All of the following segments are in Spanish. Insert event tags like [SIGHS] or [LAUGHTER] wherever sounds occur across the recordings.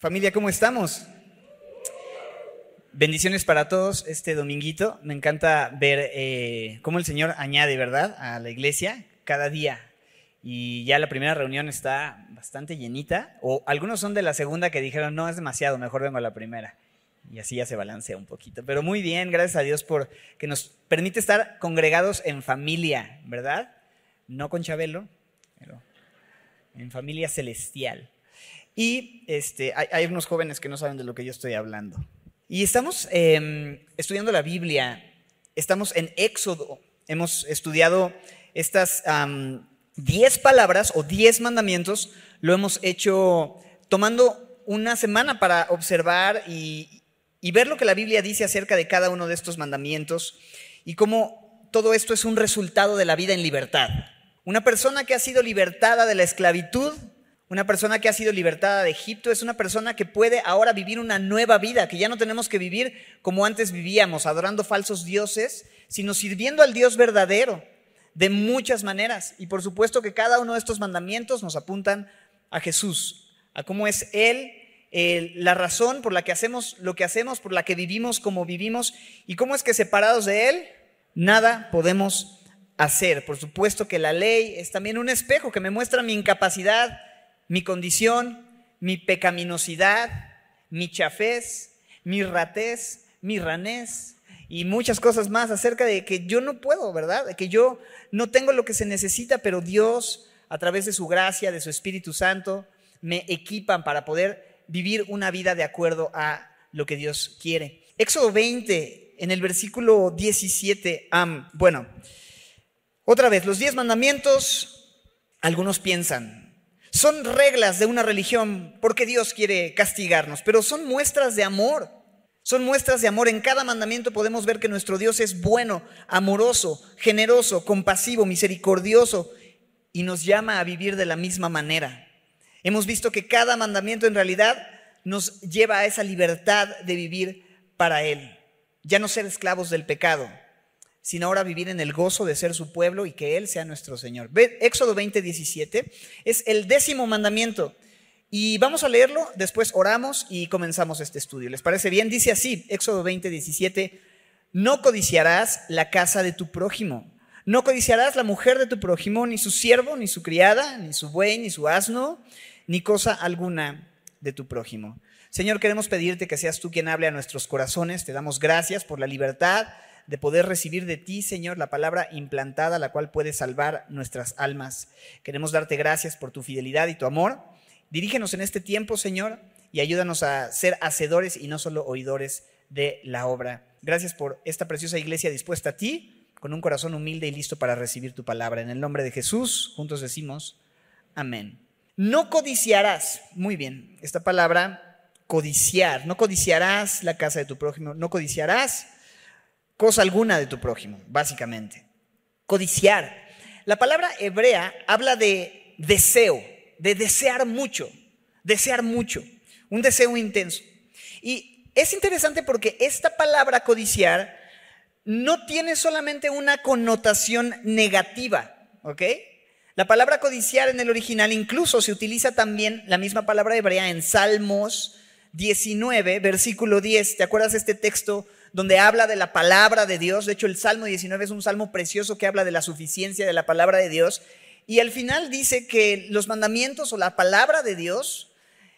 Familia, ¿cómo estamos? Bendiciones para todos este dominguito. Me encanta ver eh, cómo el Señor añade, ¿verdad?, a la iglesia cada día. Y ya la primera reunión está bastante llenita. O algunos son de la segunda que dijeron, no, es demasiado, mejor vengo a la primera. Y así ya se balancea un poquito. Pero muy bien, gracias a Dios por que nos permite estar congregados en familia, ¿verdad? No con Chabelo, pero en familia celestial. Y este, hay, unos jóvenes que no saben de lo que yo estoy hablando. Y estamos em, estudiando la Biblia, estamos en Éxodo, hemos estudiado estas 10 palabras o 10 mandamientos, lo hemos hecho tomando una semana para observar y, y ver lo que la Biblia dice acerca de cada uno de estos mandamientos y cómo todo esto es un resultado de la vida en libertad. Una persona que ha sido libertada de la esclavitud una persona que ha sido libertada de Egipto es una persona que puede ahora vivir una nueva vida, que ya no tenemos que vivir como antes vivíamos, adorando falsos dioses, sino sirviendo al Dios verdadero de muchas maneras. Y por supuesto que cada uno de estos mandamientos nos apuntan a Jesús, a cómo es Él la razón por la que hacemos lo que hacemos, por la que vivimos como vivimos, y cómo es que separados de Él, nada podemos hacer. Por supuesto que la ley es también un espejo que me muestra mi incapacidad mi condición, mi pecaminosidad, mi chafez, mi ratez, mi ranés y muchas cosas más acerca de que yo no puedo, ¿verdad? De que yo no tengo lo que se necesita, pero Dios, a través de su gracia, de su Espíritu Santo, me equipan para poder vivir una vida de acuerdo a lo que Dios quiere. Éxodo 20, en el versículo 17, bueno, otra vez, los diez mandamientos, algunos piensan, son reglas de una religión porque Dios quiere castigarnos, pero son muestras de amor. Son muestras de amor. En cada mandamiento podemos ver que nuestro Dios es bueno, amoroso, generoso, compasivo, misericordioso y nos llama a vivir de la misma manera. Hemos visto que cada mandamiento en realidad nos lleva a esa libertad de vivir para Él, ya no ser esclavos del pecado sino ahora vivir en el gozo de ser su pueblo y que Él sea nuestro Señor. Éxodo 20, 17 es el décimo mandamiento. Y vamos a leerlo, después oramos y comenzamos este estudio. ¿Les parece bien? Dice así, Éxodo 20, 17, no codiciarás la casa de tu prójimo, no codiciarás la mujer de tu prójimo, ni su siervo, ni su criada, ni su buey, ni su asno, ni cosa alguna de tu prójimo. Señor, queremos pedirte que seas tú quien hable a nuestros corazones. Te damos gracias por la libertad de poder recibir de ti, Señor, la palabra implantada, la cual puede salvar nuestras almas. Queremos darte gracias por tu fidelidad y tu amor. Dirígenos en este tiempo, Señor, y ayúdanos a ser hacedores y no solo oidores de la obra. Gracias por esta preciosa iglesia dispuesta a ti, con un corazón humilde y listo para recibir tu palabra. En el nombre de Jesús, juntos decimos, amén. No codiciarás, muy bien, esta palabra, codiciar, no codiciarás la casa de tu prójimo, no codiciarás cosa alguna de tu prójimo, básicamente. Codiciar. La palabra hebrea habla de deseo, de desear mucho, desear mucho, un deseo intenso. Y es interesante porque esta palabra codiciar no tiene solamente una connotación negativa, ¿ok? La palabra codiciar en el original incluso se utiliza también la misma palabra hebrea en Salmos 19, versículo 10. ¿Te acuerdas de este texto donde habla de la palabra de Dios. De hecho, el Salmo 19 es un salmo precioso que habla de la suficiencia de la palabra de Dios. Y al final dice que los mandamientos o la palabra de Dios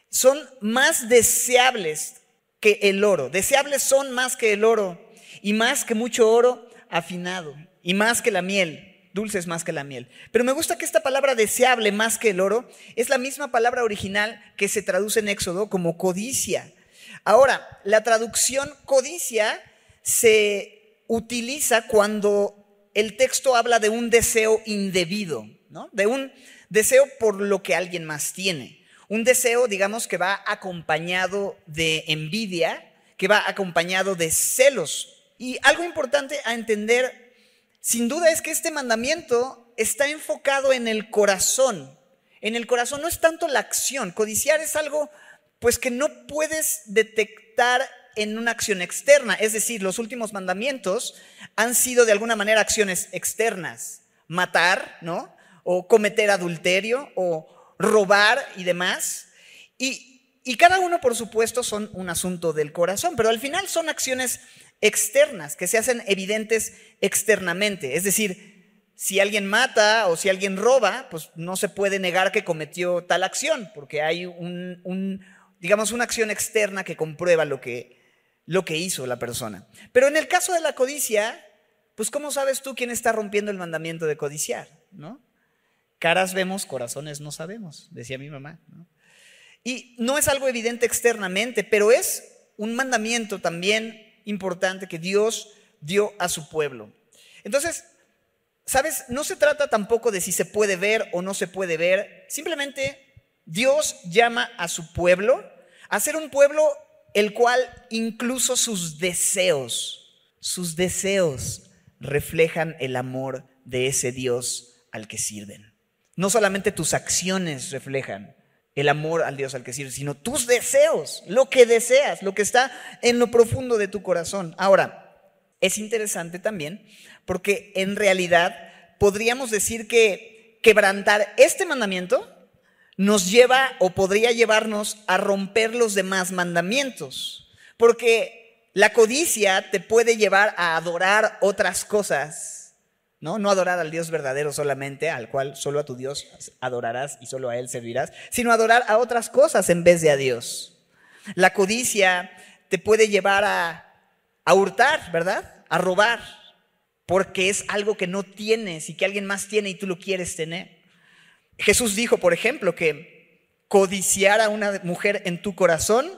son más deseables que el oro. Deseables son más que el oro y más que mucho oro afinado y más que la miel. Dulces más que la miel. Pero me gusta que esta palabra deseable más que el oro es la misma palabra original que se traduce en Éxodo como codicia. Ahora, la traducción codicia se utiliza cuando el texto habla de un deseo indebido, de un deseo por lo que alguien más tiene. Un deseo, digamos, que va acompañado de envidia, que va acompañado de celos. Y algo importante a entender, sin duda, es que este mandamiento está enfocado en el corazón. En el corazón no es tanto la acción. Codiciar es algo pues que no puedes detectar en una acción externa. Es decir, los últimos mandamientos han sido de alguna manera acciones externas. Matar, ¿no? O cometer adulterio o robar y demás. Y y cada uno, por supuesto, son un asunto del corazón, pero al final son acciones externas que se hacen evidentes externamente. Es decir, si alguien mata o si alguien roba, pues no se puede negar que cometió tal acción, porque hay un, digamos, una acción externa que comprueba lo que, lo que hizo la persona. Pero en el caso de la codicia, pues ¿cómo sabes tú quién está rompiendo el mandamiento de codiciar? ¿No? Caras vemos, corazones no sabemos, decía mi mamá. Y no es algo evidente externamente, pero es un mandamiento también importante que Dios dio a su pueblo. Entonces, ¿sabes? No se trata tampoco de si se puede ver o no se puede ver. Simplemente Dios llama a su pueblo a ser un pueblo el cual incluso sus deseos, sus deseos reflejan el amor de ese Dios al que sirven. No solamente tus acciones reflejan el amor al Dios al que sirves, sino tus deseos, lo que deseas, lo que está en lo profundo de tu corazón. Ahora, es interesante también porque en realidad podríamos decir que quebrantar este mandamiento nos lleva o podría llevarnos a romper los demás mandamientos, porque la codicia te puede llevar a adorar otras cosas ¿no? No adorar al Dios verdadero solamente, al cual solo a tu Dios adorarás y solo a Él servirás, sino adorar a otras cosas en vez de a Dios. La codicia te puede llevar a, a hurtar, ¿verdad? A robar, porque es algo que no tienes y que alguien más tiene y tú lo quieres tener. Jesús dijo, por ejemplo, que codiciar a una mujer en tu corazón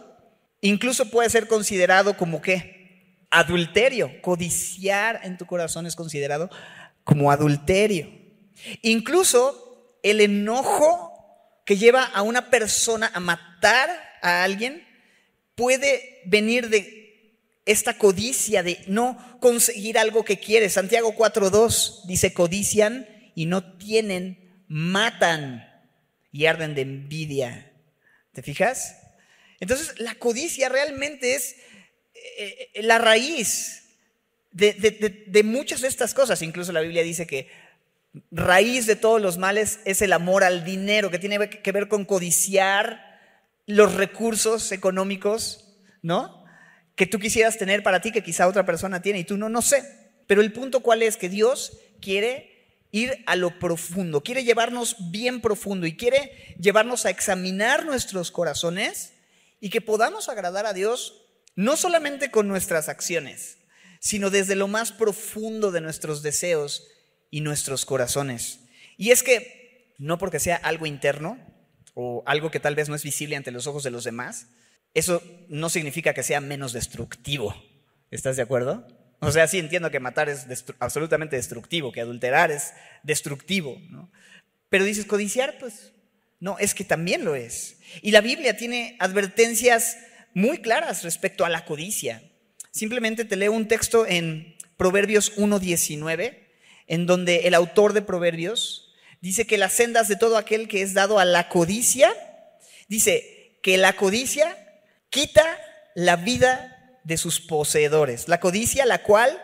incluso puede ser considerado como qué? Adulterio. Codiciar en tu corazón es considerado como adulterio. Incluso el enojo que lleva a una persona a matar a alguien puede venir de esta codicia de no conseguir algo que quiere. Santiago 4.2 dice, codician y no tienen, matan y arden de envidia. ¿Te fijas? Entonces la codicia realmente es eh, eh, la raíz de, muchas de estas cosas. Incluso la Biblia dice que raíz de todos los males es el amor al dinero, que tiene que ver con codiciar los recursos económicos, ¿no? Que tú quisieras tener para ti, que quizá otra persona tiene y tú no, no sé. Pero el punto cuál es que Dios quiere ir a lo profundo, quiere llevarnos bien profundo y quiere llevarnos a examinar nuestros corazones y que podamos agradar a Dios no solamente con nuestras acciones, sino desde lo más profundo de nuestros deseos y nuestros corazones. Y es que, no porque sea algo interno o algo que tal vez no es visible ante los ojos de los demás, eso no significa que sea menos destructivo. ¿Estás de acuerdo? O sea, sí entiendo que matar es absolutamente destructivo, que adulterar es destructivo, ¿no? Pero dices, codiciar, pues no, es que también lo es. Y la Biblia tiene advertencias muy claras respecto a la codicia. Simplemente te leo un texto en Proverbios 1.19, en donde el autor de Proverbios dice que las sendas de todo aquel que es dado a la codicia, dice que la codicia quita la vida de sus poseedores. La codicia, la cual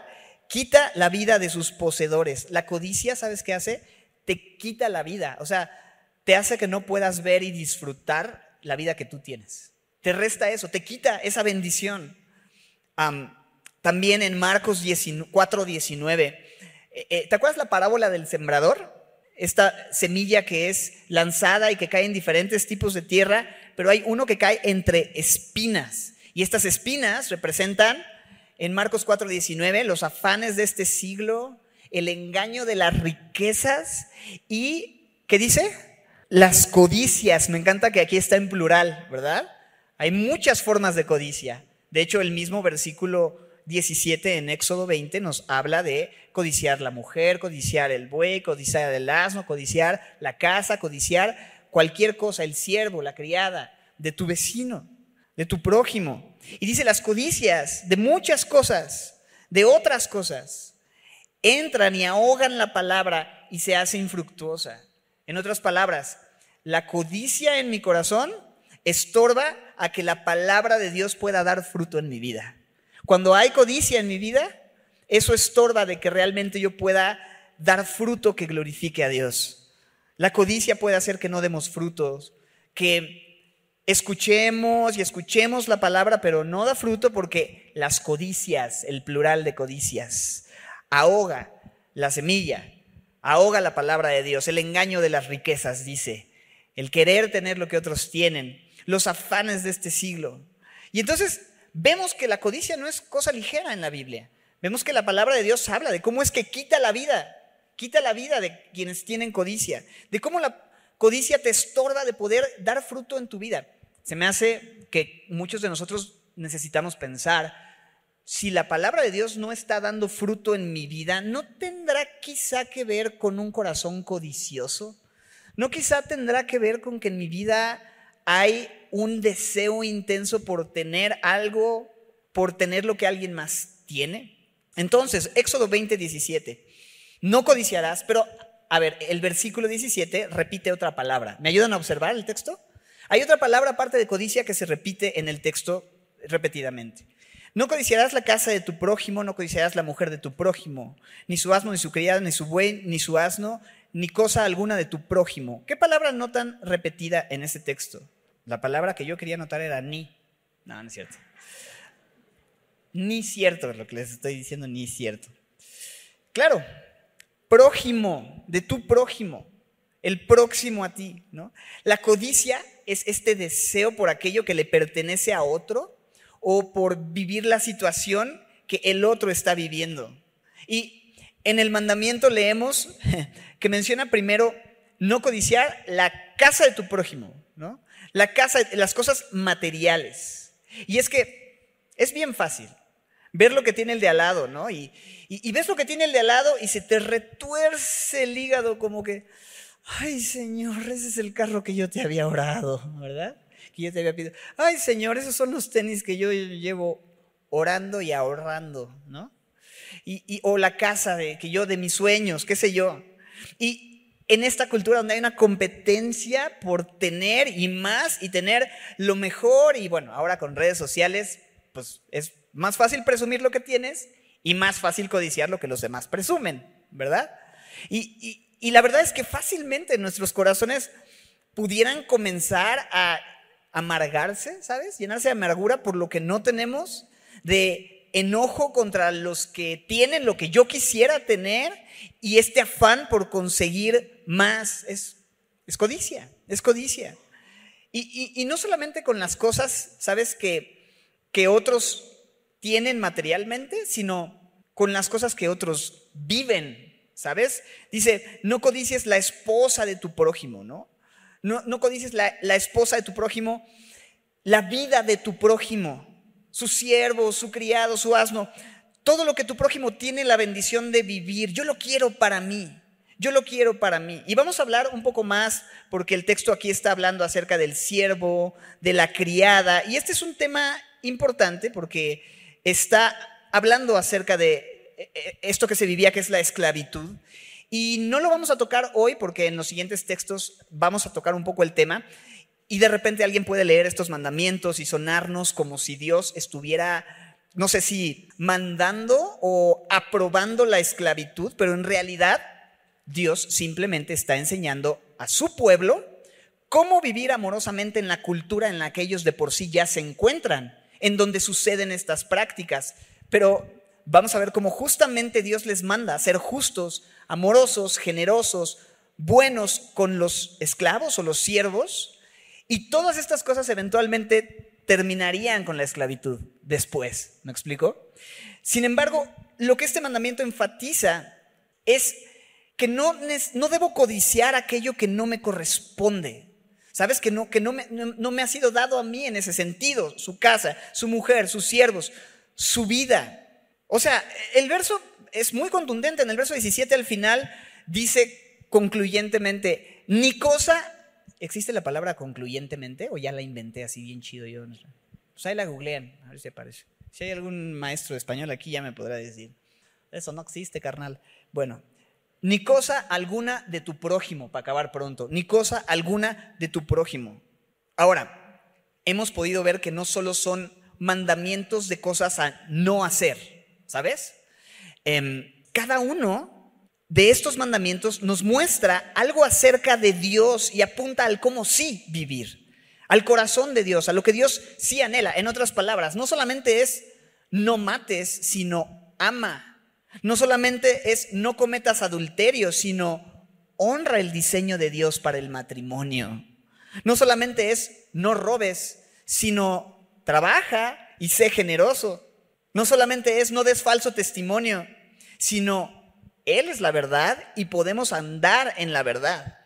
quita la vida de sus poseedores. La codicia, ¿sabes qué hace? Te quita la vida. O sea, te hace que no puedas ver y disfrutar la vida que tú tienes. Te resta eso, te quita esa bendición también en Marcos 4:19. Eh, eh, ¿Te acuerdas la parábola del sembrador? Esta semilla que es lanzada y que cae en diferentes tipos de tierra, pero hay uno que cae entre espinas. Y estas espinas representan en Marcos 4:19 los afanes de este siglo, el engaño de las riquezas y, ¿qué dice? Las codicias. Me encanta que aquí está en plural, ¿verdad? Hay muchas formas de codicia. De hecho, el mismo versículo 17 en Éxodo 20 nos habla de codiciar la mujer, codiciar el buey, codiciar el asno, codiciar la casa, codiciar cualquier cosa, el siervo, la criada, de tu vecino, de tu prójimo. Y dice las codicias de muchas cosas, de otras cosas, entran y ahogan la palabra y se hace infructuosa. En otras palabras, la codicia en mi corazón estorba a que la palabra de Dios pueda dar fruto en mi vida. Cuando hay codicia en mi vida, eso estorba de que realmente yo pueda dar fruto que glorifique a Dios. La codicia puede hacer que no demos frutos, que escuchemos y escuchemos la palabra, pero no da fruto porque las codicias, el plural de codicias, ahoga la semilla, ahoga la palabra de Dios, el engaño de las riquezas, dice, el querer tener lo que otros tienen, los afanes de este siglo. Y entonces vemos que la codicia no es cosa ligera en la Biblia. Vemos que la palabra de Dios habla de cómo es que quita la vida, quita la vida de quienes tienen codicia, de cómo la codicia te estorba de poder dar fruto en tu vida. Se me hace que muchos de nosotros necesitamos pensar, si la palabra de Dios no está dando fruto en mi vida, ¿no tendrá quizá que ver con un corazón codicioso? ¿No quizá tendrá que ver con que en mi vida hay un deseo intenso por tener algo, por tener lo que alguien más tiene? Entonces, Éxodo 20, 17. No codiciarás, pero a ver, el versículo 17 repite otra palabra. ¿Me ayudan a observar el texto? Hay otra palabra aparte de codicia que se repite en el texto repetidamente. No codiciarás la casa de tu prójimo, no codiciarás la mujer de tu prójimo, ni su asno, ni su criada, ni su buey, ni su asno, ni cosa alguna de tu prójimo. ¿Qué palabra notan repetida en ese texto? La palabra que yo quería notar era ni. No, no es cierto. Ni cierto, lo que les estoy diciendo, ni cierto. Claro, prójimo, de tu prójimo, el próximo a ti, ¿no? La codicia es este deseo por aquello que le pertenece a otro o por vivir la situación que el otro está viviendo. Y en el mandamiento leemos [LAUGHS] que menciona primero no codiciar la casa de tu prójimo, ¿no? La casa, las cosas materiales. Y es que es bien fácil ver lo que tiene el de al lado, ¿no? Y, y, ves lo que tiene el de al lado y se te retuerce el hígado como que, ay Señor, ese es el carro que yo te había orado, ¿verdad? Que yo te había pedido. Ay Señor, esos son los tenis que yo llevo orando y ahorrando, ¿no? Y, y, o la casa de, que yo de mis sueños, qué sé yo. Y en esta cultura donde hay una competencia por tener y más y tener lo mejor y bueno, ahora con redes sociales, pues es más fácil presumir lo que tienes y más fácil codiciar lo que los demás presumen, ¿verdad? Y, la verdad es que fácilmente nuestros corazones pudieran comenzar a amargarse, ¿sabes? Llenarse de amargura por lo que no tenemos, de enojo contra los que tienen lo que yo quisiera tener y este afán por conseguir más. Es, es codicia, es codicia. Y, y, no solamente con las cosas, ¿sabes? Que, que otros tienen materialmente, sino con las cosas que otros viven, ¿sabes? Dice, no codicies la esposa de tu prójimo, ¿no? No, no la, la esposa de tu prójimo, la vida de tu prójimo, su siervo, su criado, su asno, todo lo que tu prójimo tiene la bendición de vivir. Yo lo quiero para mí. Yo lo quiero para mí. Y vamos a hablar un poco más, porque el texto aquí está hablando acerca del siervo, de la criada. Y este es un tema importante porque está hablando acerca de esto que se vivía, que es la esclavitud. Y no lo vamos a tocar hoy porque en los siguientes textos vamos a tocar un poco el tema. Y de repente alguien puede leer estos mandamientos y sonarnos como si Dios estuviera, no sé si mandando o aprobando la esclavitud, pero en realidad Dios simplemente está enseñando a su pueblo cómo vivir amorosamente en la cultura en la que ellos de por sí ya se encuentran en donde suceden estas prácticas. Pero vamos a ver cómo justamente Dios les manda a ser justos, amorosos, generosos, buenos con los esclavos o los siervos. Y todas estas cosas eventualmente terminarían con la esclavitud después. ¿Me explico? Sin embargo, lo que este mandamiento enfatiza es que no, no debo codiciar aquello que no me corresponde. Sabes que no, que no me, no, me ha sido dado a mí en ese sentido, su casa, su mujer, sus siervos, su vida. O sea, el verso es muy contundente. En el verso 17 al final dice concluyentemente, ni cosa, ¿existe la palabra concluyentemente o ya la inventé así bien chido yo? Pues ahí la googlean, a ver si aparece. Si hay algún maestro español aquí ya me podrá decir. Eso no existe, carnal. Bueno, ni cosa alguna de tu prójimo, para acabar pronto, ni cosa alguna de tu prójimo. Ahora, hemos podido ver que no solo son mandamientos de cosas a no hacer, ¿sabes? Em, cada uno de estos mandamientos nos muestra algo acerca de Dios y apunta al cómo sí vivir. al corazón de Dios, a lo que Dios sí anhela. En otras palabras, no solamente es no mates, sino ama. No solamente es no cometas adulterio, sino honra el diseño de Dios para el matrimonio. No solamente es no robes, sino trabaja y sé generoso. No solamente es no des falso testimonio, sino Él es la verdad y podemos andar en la verdad.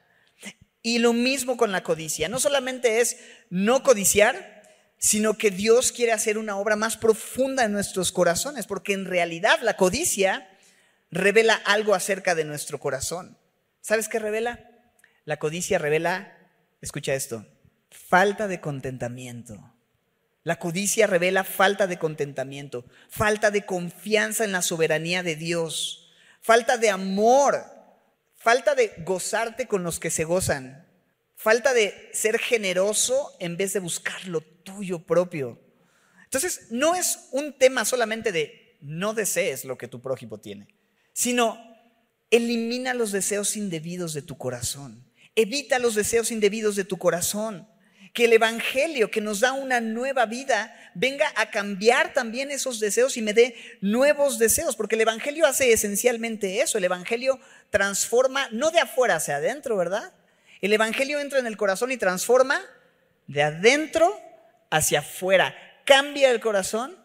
Y lo mismo con la codicia. No solamente es no codiciar, sino que Dios quiere hacer una obra más profunda en nuestros corazones, porque en realidad la codicia revela algo acerca de nuestro corazón. ¿Sabes qué revela? La codicia revela, escucha esto, falta de contentamiento. La codicia revela falta de contentamiento, falta de confianza en la soberanía de Dios, falta de amor falta de gozarte con los que se gozan, falta de ser generoso en vez de buscar lo tuyo propio. Entonces, no es un tema solamente de no desees lo que tu prójimo tiene, sino elimina los deseos indebidos de tu corazón, evita los deseos indebidos de tu corazón que el Evangelio que nos da una nueva vida venga a cambiar también esos deseos y me dé nuevos deseos, porque el Evangelio hace esencialmente eso, el Evangelio transforma no de afuera hacia adentro, ¿verdad? El Evangelio entra en el corazón y transforma de adentro hacia afuera, cambia el corazón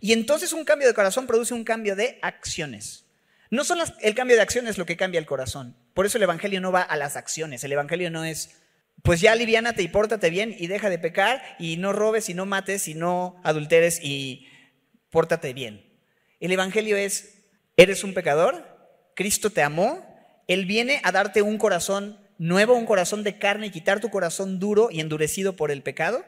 y entonces un cambio de corazón produce un cambio de acciones. No son el cambio de acciones lo que cambia el corazón. Por eso el Evangelio no va a las acciones. El Evangelio no es pues ya aliviánate y pórtate bien y deja de pecar y no robes y no mates y no adulteres y pórtate bien. El Evangelio es, eres un pecador, Cristo te amó, Él viene a darte un corazón nuevo, un corazón de carne y quitar tu corazón duro y endurecido por el pecado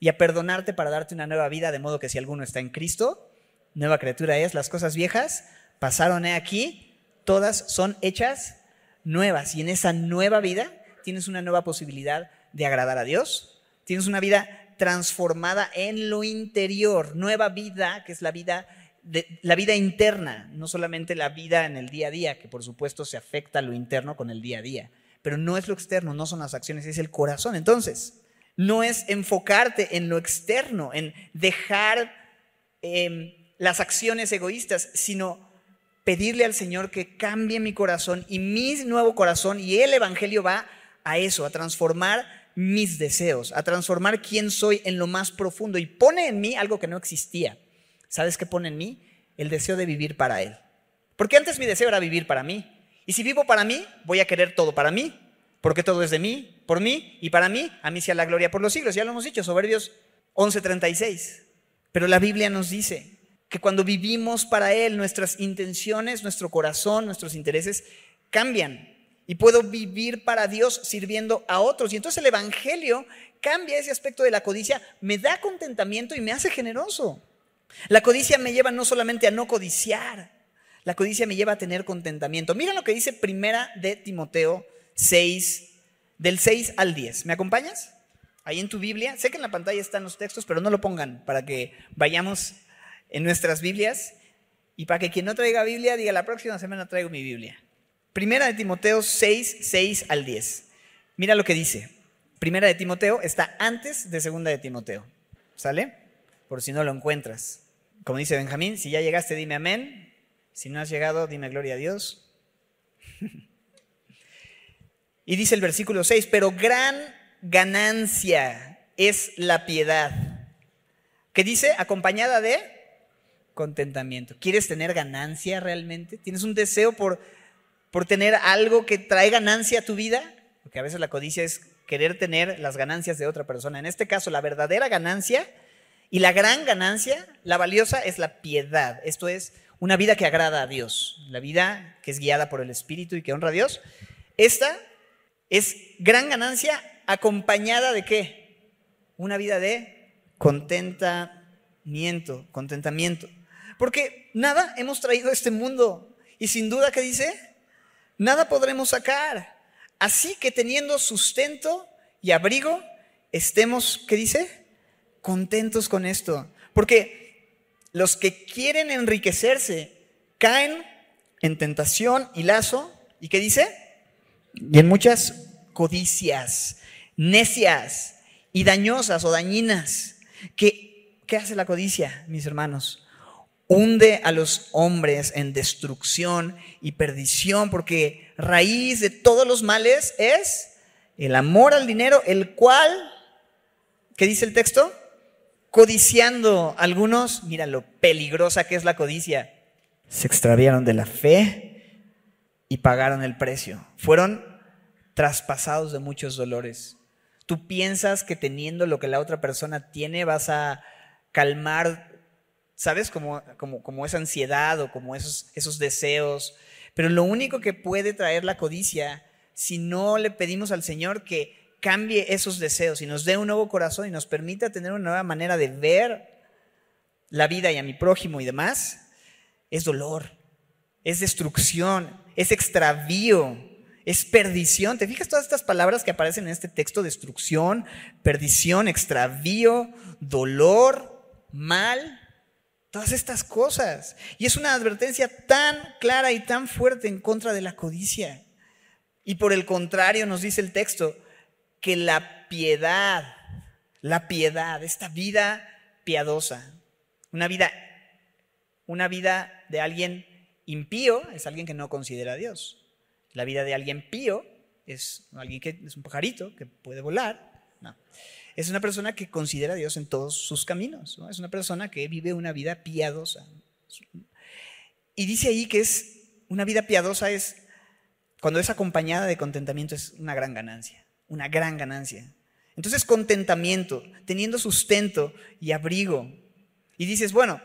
y a perdonarte para darte una nueva vida, de modo que si alguno está en Cristo, nueva criatura es, las cosas viejas pasaron aquí, todas son hechas nuevas y en esa nueva vida tienes una nueva posibilidad de agradar a Dios, tienes una vida transformada en lo interior, nueva vida, que es la vida de, la vida interna, no solamente la vida en el día a día, que por supuesto se afecta a lo interno con el día a día, pero no es lo externo, no son las acciones, es el corazón. Entonces, no es enfocarte en lo externo, en dejar em, las acciones egoístas, sino pedirle al Señor que cambie mi corazón y mi nuevo corazón y el Evangelio va a eso, a transformar mis deseos, a transformar quién soy en lo más profundo y pone en mí algo que no existía. ¿Sabes qué pone en mí? El deseo de vivir para Él. Porque antes mi deseo era vivir para mí. Y si vivo para mí, voy a querer todo para mí, porque todo es de mí, por mí y para mí, a mí sea la gloria por los siglos. Ya lo hemos dicho, Soberbios 11:36. Pero la Biblia nos dice que cuando vivimos para Él, nuestras intenciones, nuestro corazón, nuestros intereses cambian y puedo vivir para Dios sirviendo a otros. Y entonces el Evangelio cambia ese aspecto de la codicia, me da contentamiento y me hace generoso. La codicia me lleva no solamente a no codiciar, la codicia me lleva a tener contentamiento. Mira lo que dice primera de Timoteo 6, del 6 al 10. ¿Me acompañas? Ahí en tu Biblia. Sé que en la pantalla están los textos, pero no lo pongan para que vayamos en nuestras Biblias y para que quien no traiga Biblia diga la próxima semana traigo mi Biblia. Primera de Timoteo 6, 6 al 10. Mira lo que dice. Primera de Timoteo está antes de segunda de Timoteo. ¿Sale? Por si no lo encuentras. Como dice Benjamín, si ya llegaste, dime amén. Si no has llegado, dime gloria a Dios. [LAUGHS] y dice el versículo 6, pero gran ganancia es la piedad. ¿Qué dice? Acompañada de contentamiento. ¿Quieres tener ganancia realmente? ¿Tienes un deseo por por tener algo que trae ganancia a tu vida, porque a veces la codicia es querer tener las ganancias de otra persona. En este caso, la verdadera ganancia y la gran ganancia, la valiosa, es la piedad. Esto es una vida que agrada a Dios, la vida que es guiada por el Espíritu y que honra a Dios. Esta es gran ganancia acompañada de qué? Una vida de contentamiento, contentamiento. Porque nada hemos traído a este mundo y sin duda que dice, nada podremos sacar. Así que teniendo sustento y abrigo, estemos, ¿qué dice? Contentos con esto. Porque los que quieren enriquecerse caen en tentación y lazo. ¿Y qué dice? Y en muchas codicias, necias y dañosas o dañinas. ¿Qué, ¿Qué hace la codicia, mis hermanos? Hunde a los hombres en destrucción y perdición, porque raíz de todos los males es el amor al dinero, el cual, ¿qué dice el texto? Codiciando algunos, mira lo peligrosa que es la codicia, se extraviaron de la fe y pagaron el precio. Fueron traspasados de muchos dolores. Tú piensas que teniendo lo que la otra persona tiene vas a calmar, ¿sabes? Como, como, como esa ansiedad o como esos, esos deseos. Pero lo único que puede traer la codicia, si no le pedimos al Señor que cambie esos deseos y nos dé un nuevo corazón y nos permita tener una nueva manera de ver la vida y a mi prójimo y demás, es dolor, es destrucción, es extravío, es perdición. ¿Te fijas todas estas palabras que aparecen en este texto? Destrucción, perdición, extravío, dolor, mal, todas estas cosas. Y es una advertencia tan clara y tan fuerte en contra de la codicia. Y por el contrario nos dice el texto que la piedad, la piedad, esta vida piadosa, una vida, una vida de alguien impío es alguien que no considera a Dios. La vida de alguien pío es alguien que es un pajarito que puede volar. No. Es una persona que considera a Dios en todos sus caminos. Es una persona que vive una vida piadosa. Y dice ahí que es una vida piadosa es cuando es acompañada de contentamiento es una gran ganancia, una gran ganancia. Entonces contentamiento, teniendo sustento y abrigo. Y dices, bueno,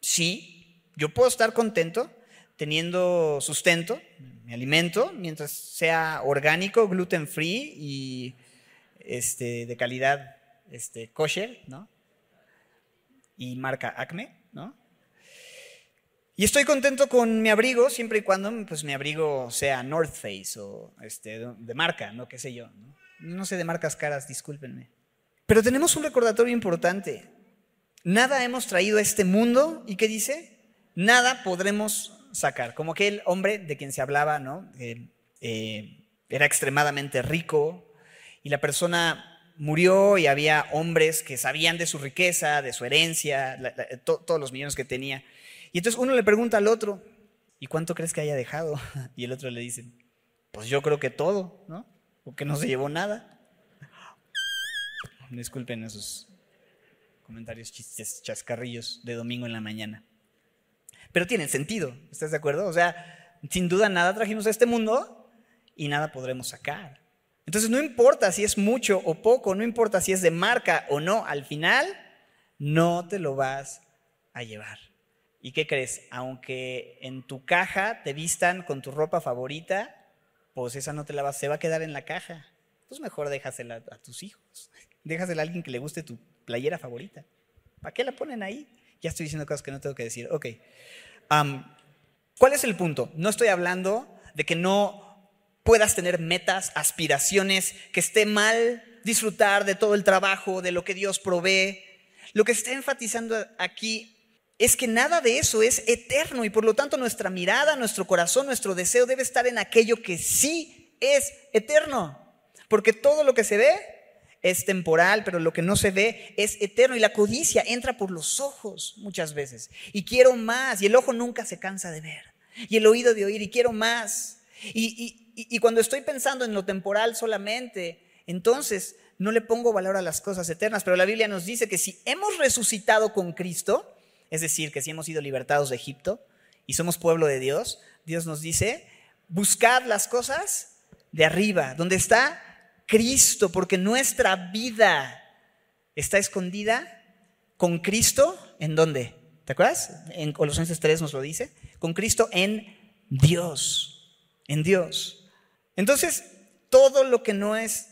sí, yo puedo estar contento teniendo sustento, mi alimento, mientras sea orgánico, gluten free y este, de calidad este, kosher, ¿no? Y marca Acme, ¿no? Y estoy contento con mi abrigo siempre y cuando pues, mi abrigo sea North Face o este, de marca, no qué sé yo. ¿no? sé de marcas caras, discúlpenme. Pero tenemos un recordatorio importante. Nada hemos traído a este mundo y ¿qué dice? Nada podremos sacar. Como aquel hombre de quien se hablaba, ¿no? Eh, era extremadamente rico y la persona murió y había hombres que sabían de su riqueza, de su herencia, todos los millones que tenía. Y entonces uno le pregunta al otro, ¿y cuánto crees que haya dejado? [LAUGHS] Y el otro le dice, pues yo creo que todo, ¿no? Porque no se llevó nada. [LAUGHS] Disculpen esos comentarios chistes, chascarrillos de domingo en la mañana pero tienen sentido, ¿estás de acuerdo? O sea, sin duda nada trajimos a este mundo y nada podremos sacar. Entonces no importa si es mucho o poco, no importa si es de marca o no, al final no te lo vas a llevar. ¿Y qué crees? Aunque en tu caja te vistan con tu ropa favorita, pues esa no te la va, se va a quedar en la caja. Pues mejor déjasela a tus hijos. [LAUGHS] Déjasela a alguien que le guste tu playera favorita. ¿Para qué la ponen ahí? Ya estoy diciendo cosas que no tengo que decir. Ok. ¿Cuál es el punto? No estoy hablando de que no puedas tener metas, aspiraciones, que esté mal disfrutar de todo el trabajo, de lo que Dios provee. Lo que está enfatizando aquí es que nada de eso es eterno y por lo tanto nuestra mirada, nuestro corazón, nuestro deseo debe estar en aquello que sí es eterno. Porque todo lo que se ve es temporal, pero lo que no se ve es eterno. Y la codicia entra por los ojos muchas veces. Y quiero más. Y el ojo nunca se cansa de ver. Y el oído de oír. Y quiero más. Y, cuando estoy pensando en lo temporal solamente, entonces no le pongo valor a las cosas eternas. Pero la Biblia nos dice que si hemos resucitado con Cristo, es decir, que si hemos sido libertados de Egipto y somos pueblo de Dios, Dios nos dice, buscad las cosas de arriba, donde está Cristo, porque nuestra vida está escondida con Cristo, ¿en dónde? ¿Te acuerdas? En Colosenses 3 nos lo dice. Con Cristo en Dios, en Dios. Entonces, todo lo que no es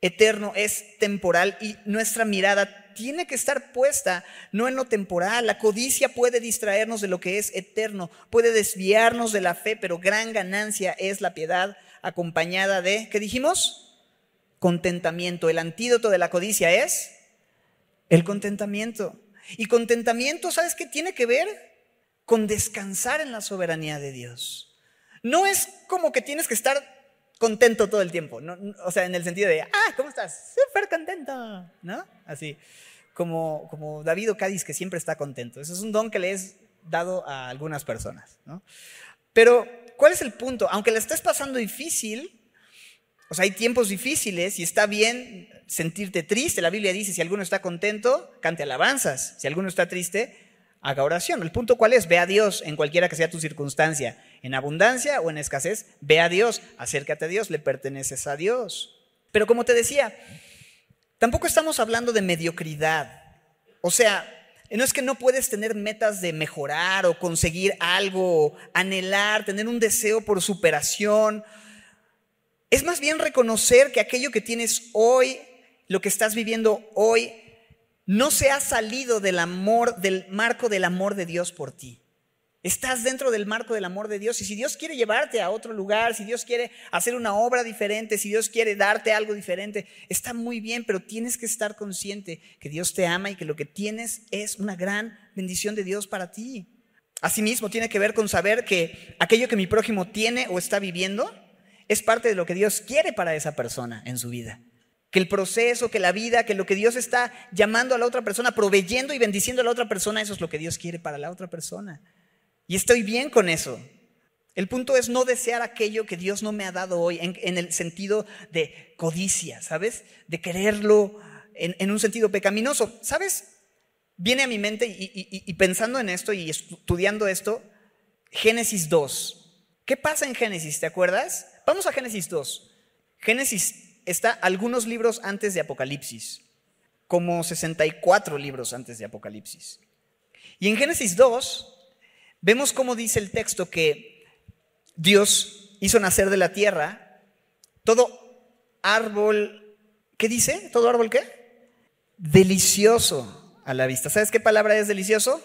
eterno es temporal y nuestra mirada tiene que estar puesta no en lo temporal. La codicia puede distraernos de lo que es eterno, puede desviarnos de la fe, pero gran ganancia es la piedad acompañada de, ¿qué dijimos? contentamiento. El antídoto de la codicia es el contentamiento. Y contentamiento, ¿sabes qué tiene que ver? Con descansar en la soberanía de Dios. No es como que tienes que estar contento todo el tiempo. o sea, en el sentido de, ah, ¿cómo estás? Súper contento, ¿no? Así, como, como David Cádiz que siempre está contento. Eso es un don que le es dado a algunas personas, ¿no? Pero, ¿cuál es el punto? Aunque le estés pasando difícil, o sea, hay tiempos difíciles y está bien sentirte triste. La Biblia dice, si alguno está contento, cante alabanzas. Si alguno está triste, haga oración. El punto cuál es, ve a Dios en cualquiera que sea tu circunstancia, en abundancia o en escasez, ve a Dios, acércate a Dios, le perteneces a Dios. Pero como te decía, tampoco estamos hablando de mediocridad. O sea, no es que no puedes tener metas de mejorar o conseguir algo, anhelar, tener un deseo por superación. Es más bien reconocer que aquello que tienes hoy, lo que estás viviendo hoy, no se ha salido del amor, del marco del amor de Dios por ti. Estás dentro del marco del amor de Dios y si Dios quiere llevarte a otro lugar, si Dios quiere hacer una obra diferente, si Dios quiere darte algo diferente, está muy bien, pero tienes que estar consciente que Dios te ama y que lo que tienes es una gran bendición de Dios para ti. Asimismo, tiene que ver con saber que aquello que mi prójimo tiene o está viviendo es parte de lo que Dios quiere para esa persona en su vida que el proceso, que la vida, que lo que Dios está llamando a la otra persona, proveyendo y bendiciendo a la otra persona, eso es lo que Dios quiere para la otra persona. Y estoy bien con eso. El punto es no desear aquello que Dios no me ha dado hoy, en, el sentido de codicia, ¿sabes? De quererlo en, un sentido pecaminoso. ¿Sabes? Viene a mi mente y, y pensando en esto y estudiando esto, Génesis 2. ¿Qué pasa en Génesis? ¿Te acuerdas? Vamos a Génesis 2. Génesis está algunos libros antes de Apocalipsis, como 64 libros antes de Apocalipsis. Y en Génesis 2 vemos cómo dice el texto que Dios hizo nacer de la tierra todo árbol, ¿qué dice? ¿Todo árbol qué? Delicioso a la vista. ¿Sabes qué palabra es delicioso?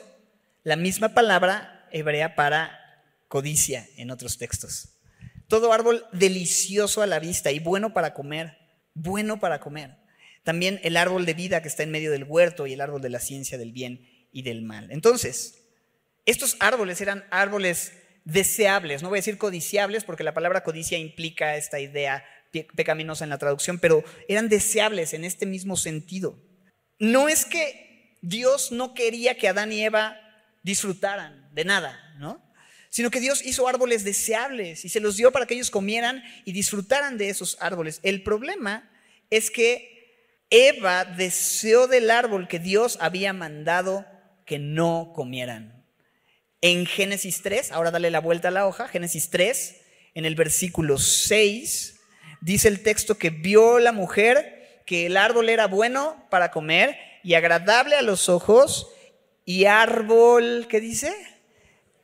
La misma palabra hebrea para codicia en otros textos. Todo árbol delicioso a la vista y bueno para comer, bueno para comer. También el árbol de vida que está en medio del huerto y el árbol de la ciencia del bien y del mal. Entonces, estos árboles eran árboles deseables, no voy a decir codiciables porque la palabra codicia implica esta idea pecaminosa en la traducción, pero eran deseables en este mismo sentido. No es que Dios no quería que Adán y Eva disfrutaran de nada, ¿no? sino que Dios hizo árboles deseables y se los dio para que ellos comieran y disfrutaran de esos árboles. El problema es que Eva deseó del árbol que Dios había mandado que no comieran. En Génesis 3, ahora dale la vuelta a la hoja, Génesis 3, en el versículo 6, dice el texto que vio la mujer que el árbol era bueno para comer y agradable a los ojos y árbol, ¿qué dice?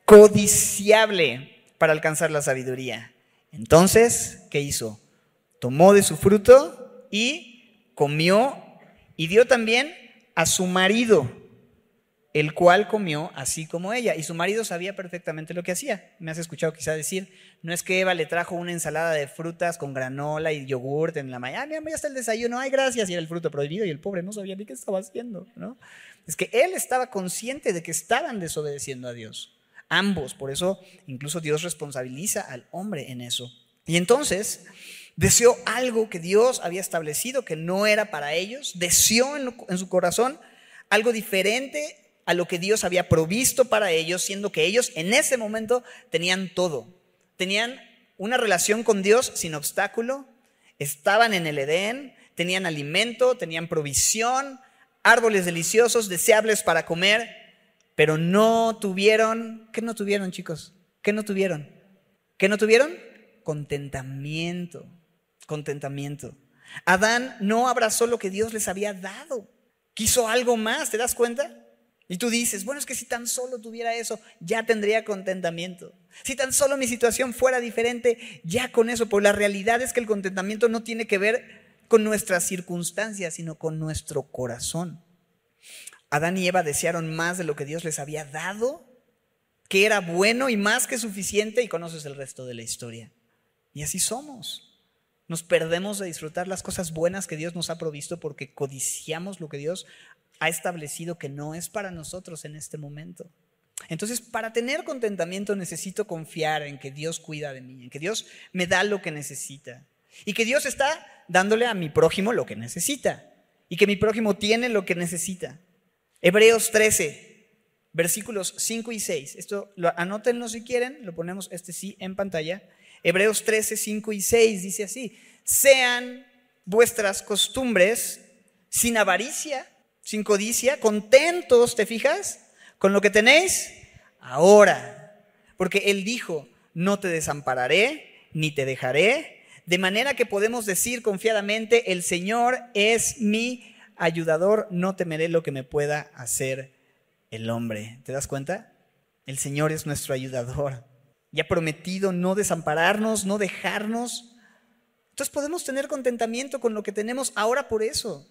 codiciable para alcanzar la sabiduría. Entonces, ¿qué hizo? Tomó de su fruto y comió y dio también a su marido, el cual comió así como ella. Y su marido sabía perfectamente lo que hacía. Me has escuchado quizá decir, no es que Eva le trajo una ensalada de frutas con granola y yogurt en la mañana, ya está el desayuno, ay gracias, y era el fruto prohibido y el pobre no sabía ni qué estaba haciendo. ¿no? Es que él estaba consciente de que estaban desobedeciendo a Dios. Ambos, por eso incluso Dios responsabiliza al hombre en eso. Y entonces deseó algo que Dios había establecido que no era para ellos, deseó en su corazón algo diferente a lo que Dios había provisto para ellos, siendo que ellos en ese momento tenían todo. Tenían una relación con Dios sin obstáculo, estaban en el Edén, tenían alimento, tenían provisión, árboles deliciosos, deseables para comer, pero no tuvieron, ¿qué no tuvieron chicos? ¿Qué no tuvieron? ¿Qué no tuvieron? Contentamiento, contentamiento. Adán no abrazó lo que Dios les había dado, quiso algo más, ¿te das cuenta? Y tú dices, bueno, es que si tan solo tuviera eso, ya tendría contentamiento. Si tan solo mi situación fuera diferente, ya con eso. Pero la realidad es que el contentamiento no tiene que ver con nuestras circunstancias, sino con nuestro corazón. Adán y Eva desearon más de lo que Dios les había dado, que era bueno y más que suficiente, y conoces el resto de la historia. Y así somos. Nos perdemos de disfrutar las cosas buenas que Dios nos ha provisto porque codiciamos lo que Dios ha establecido que no es para nosotros en este momento. Entonces, para tener contentamiento necesito confiar en que Dios cuida de mí, en que Dios me da lo que necesita y que Dios está dándole a mi prójimo lo que necesita y que mi prójimo tiene lo que necesita. Hebreos 13, versículos 5 y 6. Esto lo anótenlo si quieren, lo ponemos este sí en pantalla. Hebreos 13, 5 y 6 dice así: Sean vuestras costumbres sin avaricia, sin codicia, contentos, ¿te fijas? Con lo que tenéis ahora. Porque Él dijo, no te desampararé, ni te dejaré. De manera que podemos decir confiadamente, el Señor es mi ayudador, no temeré lo que me pueda hacer el hombre. ¿Te das cuenta? El Señor es nuestro ayudador y ha prometido no desampararnos, no dejarnos. Entonces podemos tener contentamiento con lo que tenemos ahora por eso.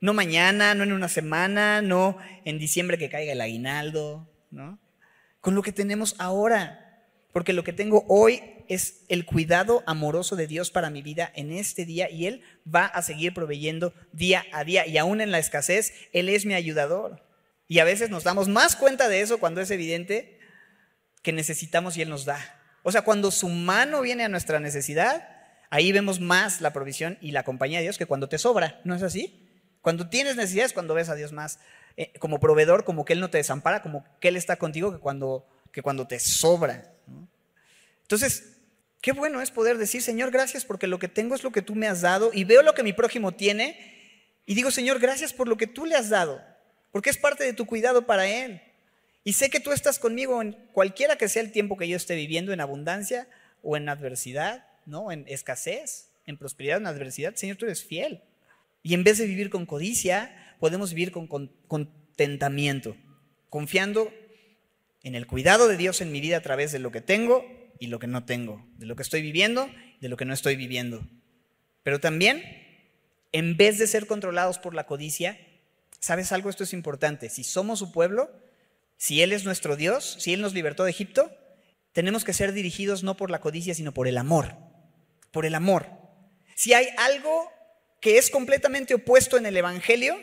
No mañana, no en una semana, no en diciembre que caiga el aguinaldo, ¿no? Con lo que tenemos ahora. Porque lo que tengo hoy es el cuidado amoroso de Dios para mi vida en este día y Él va a seguir proveyendo día a día. Y aún en la escasez, Él es mi ayudador. Y a veces nos damos más cuenta de eso cuando es evidente que necesitamos y Él nos da. O sea, cuando su mano viene a nuestra necesidad, ahí vemos más la provisión y la compañía de Dios que cuando te sobra. ¿No es así? Cuando tienes necesidades, cuando ves a Dios más eh, como proveedor, como que Él no te desampara, como que Él está contigo, que cuando, que cuando te sobra. Entonces, qué bueno es poder decir, Señor, gracias porque lo que tengo es lo que tú me has dado y veo lo que mi prójimo tiene y digo, Señor, gracias por lo que tú le has dado, porque es parte de tu cuidado para Él. Y sé que tú estás conmigo en cualquiera que sea el tiempo que yo esté viviendo, en abundancia o en adversidad, ¿no? En escasez, en prosperidad, en adversidad. Señor, tú eres fiel. Y en vez de vivir con codicia, podemos vivir con, contentamiento, confiando en el cuidado de Dios en mi vida a través de lo que tengo y lo que no tengo, de lo que estoy viviendo, de lo que no estoy viviendo. Pero también, en vez de ser controlados por la codicia, ¿sabes algo? Esto es importante. Si somos su pueblo, si Él es nuestro Dios, si Él nos libertó de Egipto, tenemos que ser dirigidos no por la codicia, sino por el amor. Por el amor. Si hay algo que es completamente opuesto en el Evangelio,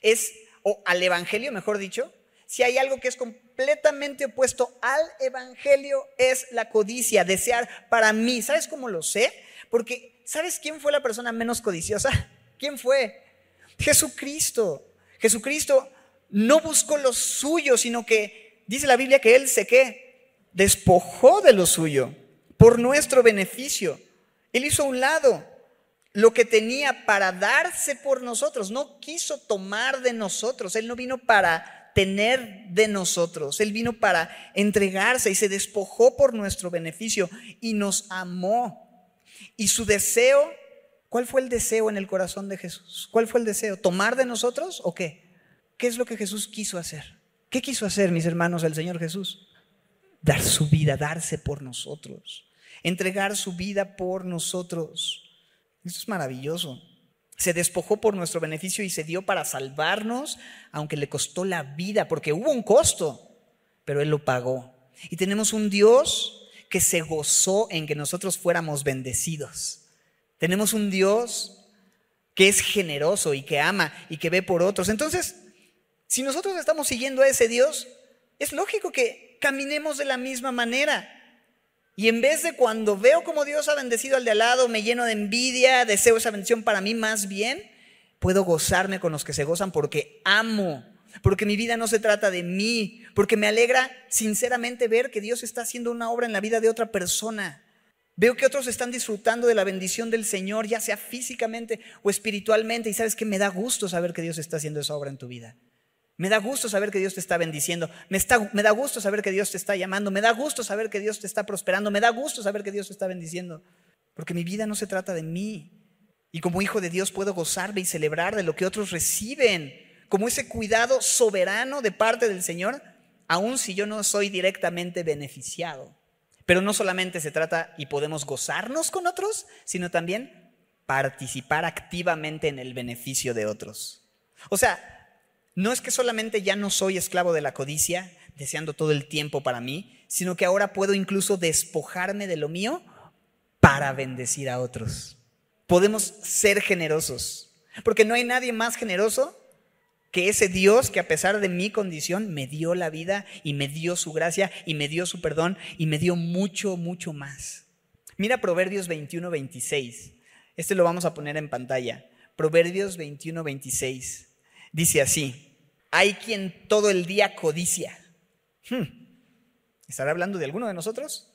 es, o al Evangelio, mejor dicho, si hay algo que es completamente opuesto al Evangelio, es la codicia, desear para mí. ¿Sabes cómo lo sé? Porque, ¿sabes quién fue la persona menos codiciosa? [LAUGHS] ¿Quién fue? Jesucristo. Jesucristo no buscó lo suyo, sino que dice la Biblia que Él se despojó de lo suyo por nuestro beneficio. Él hizo a un lado lo que tenía para darse por nosotros. No quiso tomar de nosotros. Él no vino para tener de nosotros. Él vino para entregarse y se despojó por nuestro beneficio y nos amó. Y su deseo, ¿cuál fue el deseo en el corazón de Jesús? ¿Cuál fue el deseo? ¿Tomar de nosotros o qué? ¿Qué es lo que Jesús quiso hacer? ¿Qué quiso hacer, mis hermanos, el Señor Jesús? Dar su vida, darse por nosotros, entregar su vida por nosotros. Esto es maravilloso. Se despojó por nuestro beneficio y se dio para salvarnos, aunque le costó la vida, porque hubo un costo, pero Él lo pagó. Y tenemos un Dios que se gozó en que nosotros fuéramos bendecidos. Tenemos un Dios que es generoso y que ama y que ve por otros. Entonces, si nosotros estamos siguiendo a ese Dios, es lógico que caminemos de la misma manera. Y en vez de cuando veo como Dios ha bendecido al de al lado, me lleno de envidia, deseo esa bendición para mí más bien, puedo gozarme con los que se gozan porque amo, porque mi vida no se trata de mí, porque me alegra sinceramente ver que Dios está haciendo una obra en la vida de otra persona. Veo que otros están disfrutando de la bendición del Señor, ya sea físicamente o espiritualmente, y sabes que me da gusto saber que Dios está haciendo esa obra en tu vida. Me da gusto saber que Dios te está bendiciendo. Me, da gusto saber que Dios te está llamando. Me da gusto saber que Dios te está prosperando. Me da gusto saber que Dios te está bendiciendo. Porque mi vida no se trata de mí. Y como hijo de Dios puedo gozarme y celebrar de lo que otros reciben. Como ese cuidado soberano de parte del Señor, aun si yo no soy directamente beneficiado. Pero no solamente se trata y podemos gozarnos con otros, sino también participar activamente en el beneficio de otros. O sea, no es que solamente ya no soy esclavo de la codicia, deseando todo el tiempo para mí, sino que ahora puedo incluso despojarme de lo mío para bendecir a otros. Podemos ser generosos, porque no hay nadie más generoso que ese Dios que a pesar de mi condición me dio la vida y me dio su gracia y me dio su perdón y me dio mucho, mucho más. Mira Proverbios 21, 26. Este lo vamos a poner en pantalla. Proverbios 21, 26. Dice así, hay quien todo el día codicia. Hmm. ¿Estará hablando de alguno de nosotros?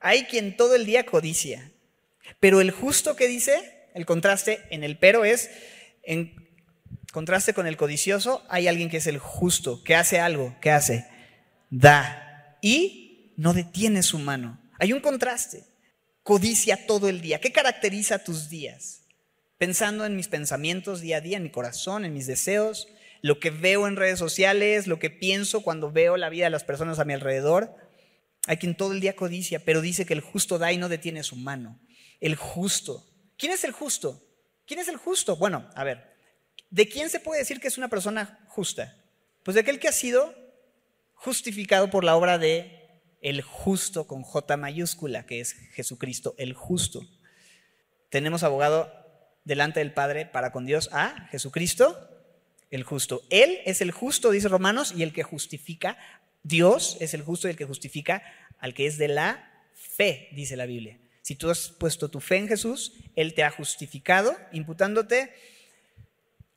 Hay quien todo el día codicia. Pero el justo que dice, el contraste en el pero es, en contraste con el codicioso, hay alguien que es el justo, que hace algo, que hace, da y no detiene su mano. Hay un contraste. Codicia todo el día. ¿Qué caracteriza tus días? Pensando en mis pensamientos día a día, en mi corazón, en mis deseos, lo que veo en redes sociales, lo que pienso cuando veo la vida de las personas a mi alrededor. Hay quien todo el día codicia, pero dice que el justo da y no detiene su mano. El justo. ¿Quién es el justo? ¿Quién es el justo? Bueno, a ver, ¿De quién se puede decir que es una persona justa? Pues de aquel que ha sido justificado por la obra de el justo con J mayúscula, que es Jesucristo, el justo. Tenemos abogado delante del Padre para con Dios a Jesucristo, el justo. Él es el justo, dice Romanos, y el que justifica. Dios es el justo y el que justifica al que es de la fe, dice la Biblia. Si tú has puesto tu fe en Jesús, Él te ha justificado, imputándote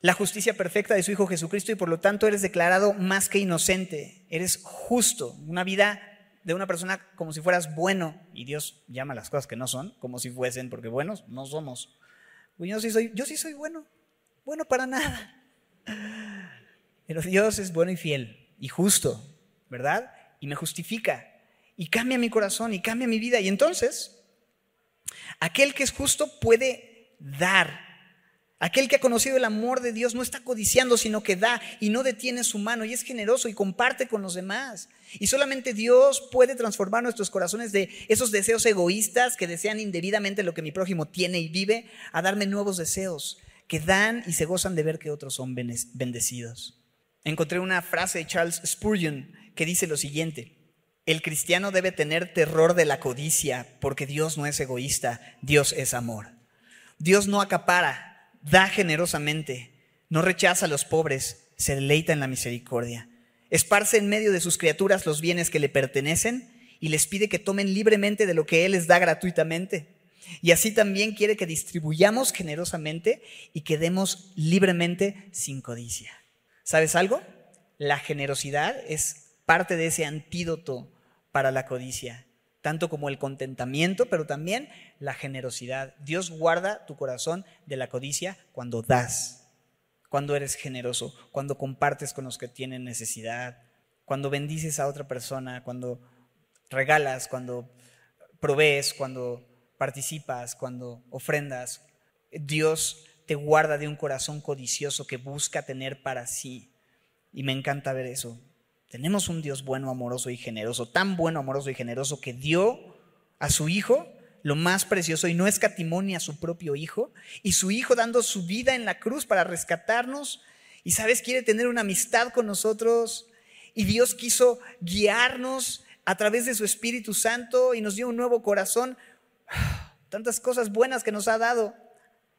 la justicia perfecta de su Hijo Jesucristo y por lo tanto eres declarado más que inocente, eres justo, una vida de una persona como si fueras bueno y Dios llama las cosas que no son como si fuesen, porque buenos no somos. Yo sí soy, yo sí soy bueno, bueno para nada. Pero Dios es bueno y fiel y justo, ¿verdad? Y me justifica y cambia mi corazón y cambia mi vida. Y entonces, aquel que es justo puede dar Aquel que ha conocido el amor de Dios no está codiciando, sino que da y no detiene su mano y es generoso y comparte con los demás. Y solamente Dios puede transformar nuestros corazones de esos deseos egoístas que desean indebidamente lo que mi prójimo tiene y vive a darme nuevos deseos que dan y se gozan de ver que otros son bendecidos. Encontré una frase de Charles Spurgeon que dice lo siguiente. El cristiano debe tener terror de la codicia porque Dios no es egoísta, Dios es amor. Dios no acapara, da generosamente, no rechaza a los pobres, se deleita en la misericordia. Esparce en medio de sus criaturas los bienes que le pertenecen y les pide que tomen libremente de lo que Él les da gratuitamente. Y así también quiere que distribuyamos generosamente y que demos libremente sin codicia. ¿Sabes algo? La generosidad es parte de ese antídoto para la codicia tanto como el contentamiento, pero también la generosidad. Dios guarda tu corazón de la codicia cuando das, cuando eres generoso, cuando compartes con los que tienen necesidad, cuando bendices a otra persona, cuando regalas, cuando provees, cuando participas, cuando ofrendas. Dios te guarda de un corazón codicioso que busca tener para sí. Y me encanta ver eso. Tenemos un Dios bueno, amoroso y generoso, tan bueno, amoroso y generoso que dio a su Hijo lo más precioso y no escatimó ni a su propio Hijo, y su Hijo dando su vida en la cruz para rescatarnos, y sabes, quiere tener una amistad con nosotros, y Dios quiso guiarnos a través de su Espíritu Santo y nos dio un nuevo corazón, [SIGHS] tantas cosas buenas que nos ha dado,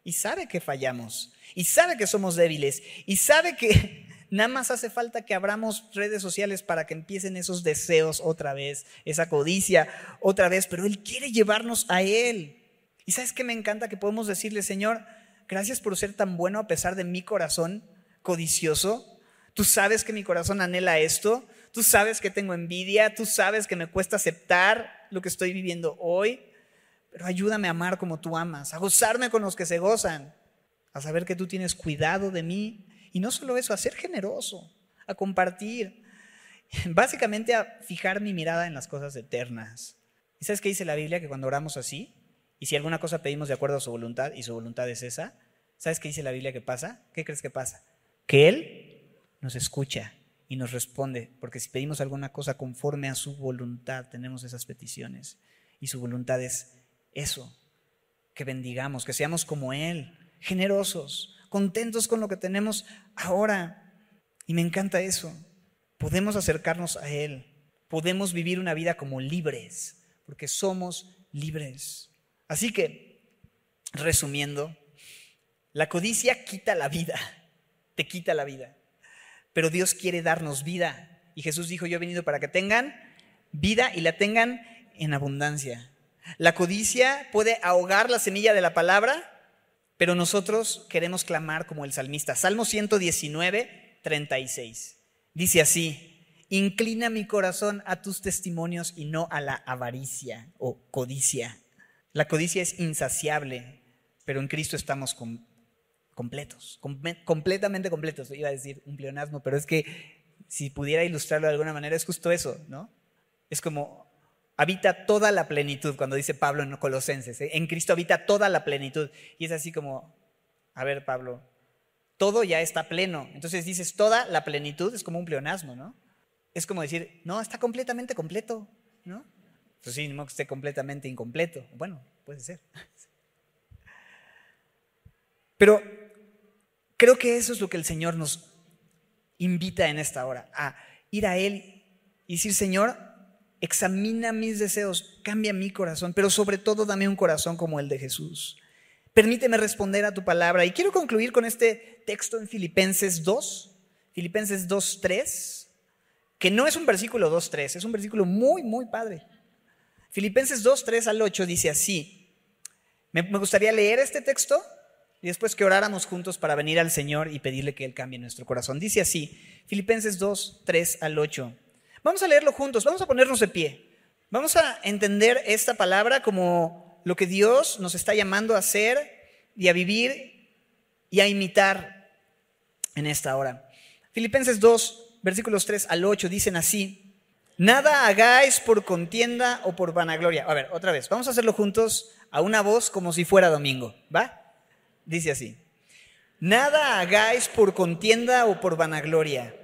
y sabe que fallamos, y sabe que somos débiles, y sabe que Nada más hace falta que abramos redes sociales para que empiecen esos deseos otra vez, esa codicia otra vez, pero Él quiere llevarnos a Él. Y sabes que me encanta que podemos decirle, Señor, gracias por ser tan bueno a pesar de mi corazón codicioso. Tú sabes que mi corazón anhela esto, tú sabes que tengo envidia, tú sabes que me cuesta aceptar lo que estoy viviendo hoy, pero ayúdame a amar como tú amas, a gozarme con los que se gozan, a saber que tú tienes cuidado de mí, y no solo eso, a ser generoso, a compartir, [LAUGHS] básicamente a fijar mi mirada en las cosas eternas. ¿Y sabes qué dice la Biblia? Que cuando oramos así, y si alguna cosa pedimos de acuerdo a su voluntad, y su voluntad es esa, ¿sabes qué dice la Biblia que pasa? ¿Qué crees que pasa? Que Él nos escucha y nos responde, porque si pedimos alguna cosa conforme a su voluntad, tenemos esas peticiones. Y su voluntad es eso, que bendigamos, que seamos como Él, generosos, contentos con lo que tenemos ahora. Y me encanta eso. Podemos acercarnos a Él. Podemos vivir una vida como libres, porque somos libres. Así que, resumiendo, la codicia quita la vida, [LAUGHS] te quita la vida. pero Dios quiere darnos vida. Y Jesús dijo, yo he venido para que tengan vida y la tengan en abundancia. La codicia puede ahogar la semilla de la palabra, pero nosotros queremos clamar como el salmista. Salmo 119, 36. Dice así, inclina mi corazón a tus testimonios y no a la avaricia o codicia. La codicia es insaciable, pero en Cristo estamos completos, completamente completos. Iba a decir un pleonasmo, pero es que si pudiera ilustrarlo de alguna manera, es justo eso, ¿no? Es como habita toda la plenitud, cuando dice Pablo en Colosenses. ¿eh? En Cristo habita toda la plenitud. Y es así como, a ver, Pablo, todo ya está pleno. Entonces dices toda la plenitud, es como un pleonasmo, ¿no? Es como decir, no, está completamente completo, ¿no? Pues sí, no que esté completamente incompleto. Bueno, puede ser. Pero creo que eso es lo que el Señor nos invita en esta hora, a ir a Él y decir, Señor, examina mis deseos, cambia mi corazón, pero sobre todo dame un corazón como el de Jesús. Permíteme responder a tu palabra. Y quiero concluir con este texto en Filipenses 2, Filipenses 2, 3, que no es un versículo 2, 3, es un versículo muy, muy padre. Filipenses 2, 3 al 8 dice así. Me, gustaría leer este texto y después que oráramos juntos para venir al Señor y pedirle que Él cambie nuestro corazón. Dice así, Filipenses 2, 3 al 8. Vamos a leerlo juntos, vamos a ponernos de pie. Vamos a entender esta palabra como lo que Dios nos está llamando a hacer y a vivir y a imitar en esta hora. Filipenses 2, versículos 3 al 8 dicen así, nada hagáis por contienda o por vanagloria. A ver, otra vez, vamos a hacerlo juntos a una voz como si fuera domingo, ¿va? Dice así, nada hagáis por contienda o por vanagloria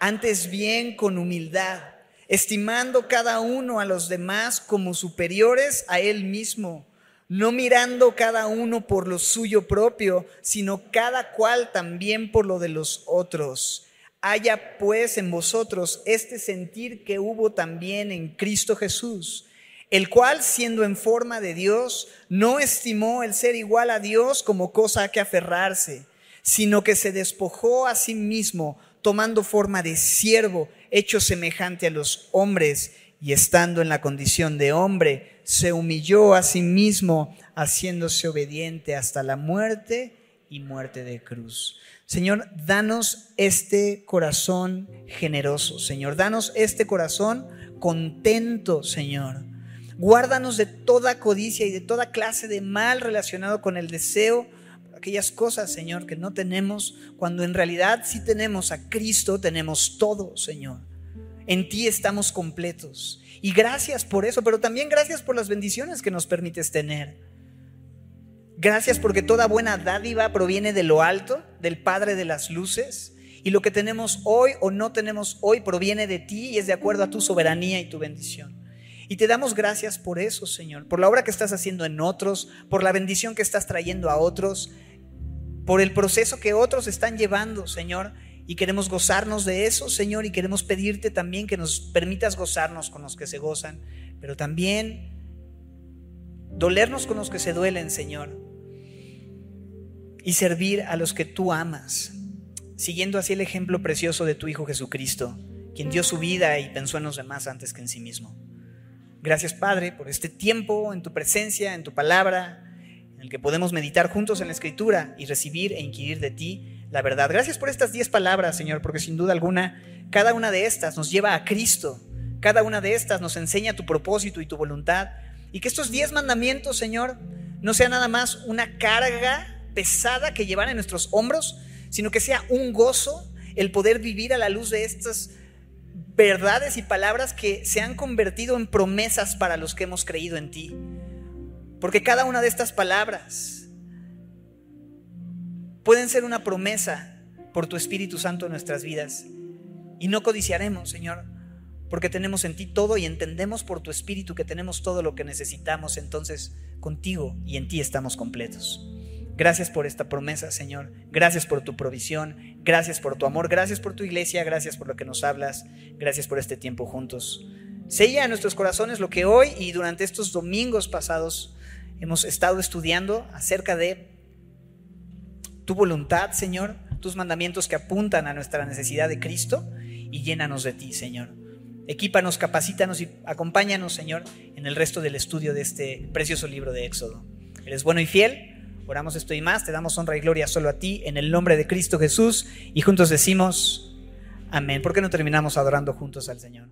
antes bien con humildad, estimando cada uno a los demás como superiores a él mismo, no mirando cada uno por lo suyo propio, sino cada cual también por lo de los otros. Haya pues en vosotros este sentir que hubo también en Cristo Jesús, el cual siendo en forma de Dios, no estimó el ser igual a Dios como cosa a que aferrarse, sino que se despojó a sí mismo tomando forma de siervo, hecho semejante a los hombres, y estando en la condición de hombre, se humilló a sí mismo, haciéndose obediente hasta la muerte y muerte de cruz. Señor, danos este corazón generoso, Señor, danos este corazón contento, Señor. Guárdanos de toda codicia y de toda clase de mal relacionado con el deseo aquellas cosas, Señor, que no tenemos, cuando en realidad si tenemos a Cristo, tenemos todo, Señor. En ti estamos completos. Y gracias por eso, pero también gracias por las bendiciones que nos permites tener. Gracias porque toda buena dádiva proviene de lo alto, del Padre de las Luces. Y lo que tenemos hoy o no tenemos hoy proviene de ti y es de acuerdo a tu soberanía y tu bendición. Y te damos gracias por eso, Señor, por la obra que estás haciendo en otros, por la bendición que estás trayendo a otros por el proceso que otros están llevando, Señor. Y queremos gozarnos de eso, Señor, y queremos pedirte también que nos permitas gozarnos con los que se gozan, pero también dolernos con los que se duelen, Señor, y servir a los que tú amas, siguiendo así el ejemplo precioso de tu Hijo Jesucristo, quien dio su vida y pensó en los demás antes que en sí mismo. Gracias, Padre, por este tiempo en tu presencia, en tu palabra en el que podemos meditar juntos en la Escritura y recibir e inquirir de ti la verdad. Gracias por estas diez palabras, Señor, porque sin duda alguna, cada una de estas nos lleva a Cristo. Cada una de estas nos enseña tu propósito y tu voluntad. Y que estos diez mandamientos, Señor, no sea nada más una carga pesada que llevar en nuestros hombros, sino que sea un gozo el poder vivir a la luz de estas verdades y palabras que se han convertido en promesas para los que hemos creído en ti. Porque cada una de estas palabras pueden ser una promesa por tu Espíritu Santo en nuestras vidas. Y no codiciaremos, Señor, porque tenemos en ti todo y entendemos por tu Espíritu que tenemos todo lo que necesitamos. Entonces, contigo y en ti estamos completos. Gracias por esta promesa, Señor. Gracias por tu provisión. Gracias por tu amor. Gracias por tu iglesia. Gracias por lo que nos hablas. Gracias por este tiempo juntos. Sella en nuestros corazones lo que hoy y durante estos domingos pasados hemos estado estudiando acerca de tu voluntad, Señor, tus mandamientos que apuntan a nuestra necesidad de Cristo y llénanos de ti, Señor. Equípanos, capacítanos y acompáñanos, Señor, en el resto del estudio de este precioso libro de Éxodo. Eres bueno y fiel. Oramos esto y más. Te damos honra y gloria solo a ti, en el nombre de Cristo Jesús. Y juntos decimos, amén. ¿Por qué no terminamos adorando juntos al Señor?